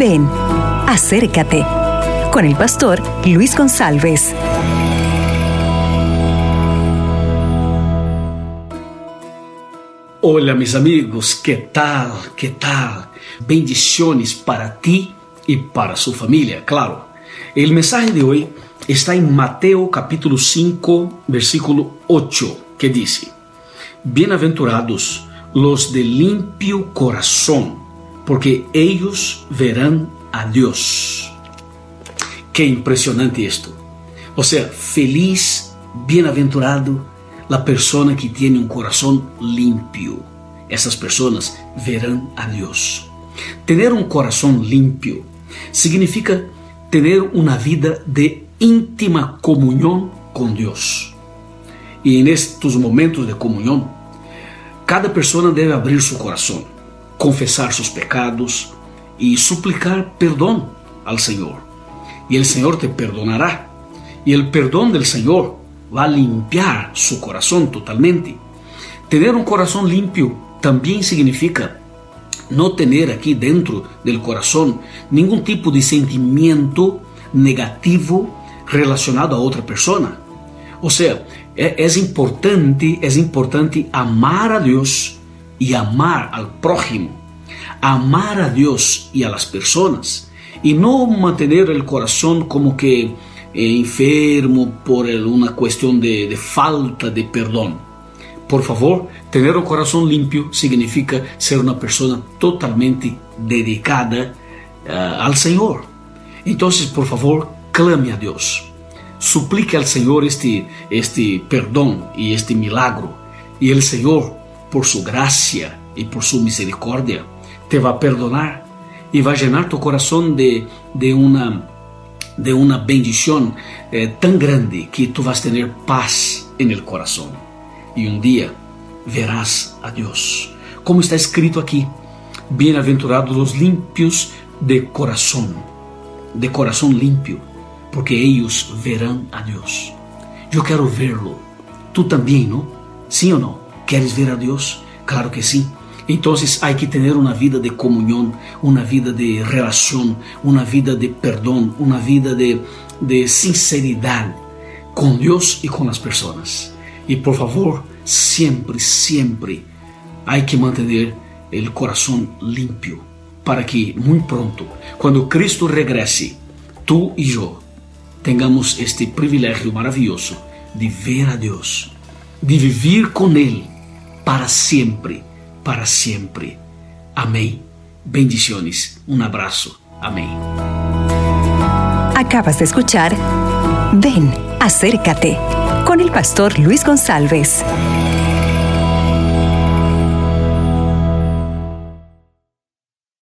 Ven, acércate con el pastor Luis González. Hola mis amigos, ¿qué tal? ¿Qué tal? Bendiciones para ti y para su familia, claro. El mensaje de hoy está en Mateo capítulo 5, versículo 8, que dice, Bienaventurados los de limpio corazón, porque ellos verán a Dios. Qué impresionante esto. O sea, feliz, bienaventurado la persona que tiene un corazón limpio. Esas personas verán a Dios. Tener un corazón limpio significa tener una vida de íntima comunión con Dios. Y en estos momentos de comunión, cada persona debe abrir su corazón, confesar sus pecados y suplicar perdón al Señor. Y el Señor te perdonará. Y el perdón del Señor va a limpiar su corazón totalmente. Tener un corazón limpio también significa no tener aquí dentro del corazón ningún tipo de sentimiento negativo relacionado a otra persona. O sea, es importante, es importante amar a Dios y amar al prójimo, amar a Dios y a las personas, y no mantener el corazón como que eh, enfermo por una cuestión de, falta de perdón. Por favor, tener un corazón limpio significa ser una persona totalmente dedicada uh, al Señor. Entonces, por favor, clame a Dios. Suplique al Señor este, este perdón y este milagro. Y el Señor, por su gracia y por su misericordia, te va a perdonar y va a llenar tu de, de una de una bendición eh, grande que tú vas a tener paz en el corazón. Y un día verás a Dios. Como está escrito aquí, bienaventurados los limpios de corazón, de corazón limpio, porque ellos verán a Dios. Yo quiero verlo. Tú también, ¿no? ¿Sí o no? ¿Quieres ver a Dios? Claro que sí. Entonces hay que tener una vida de comunión, una vida de relación, una vida de perdón, una vida de, de con Dios y con las personas. Y por favor, siempre, siempre hay que mantener el corazón limpio para que muy pronto, cuando Cristo regrese, tú y yo tengamos este privilegio maravilloso de ver a Dios, de vivir con Él para siempre para siempre. Amén. Bendiciones. Un abrazo. Amén. Acabas de escuchar Ven, acércate con el pastor Luis González.